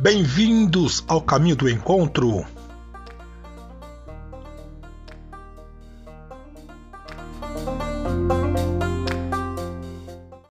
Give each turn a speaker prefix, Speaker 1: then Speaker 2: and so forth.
Speaker 1: Bem-vindos ao Caminho do Encontro,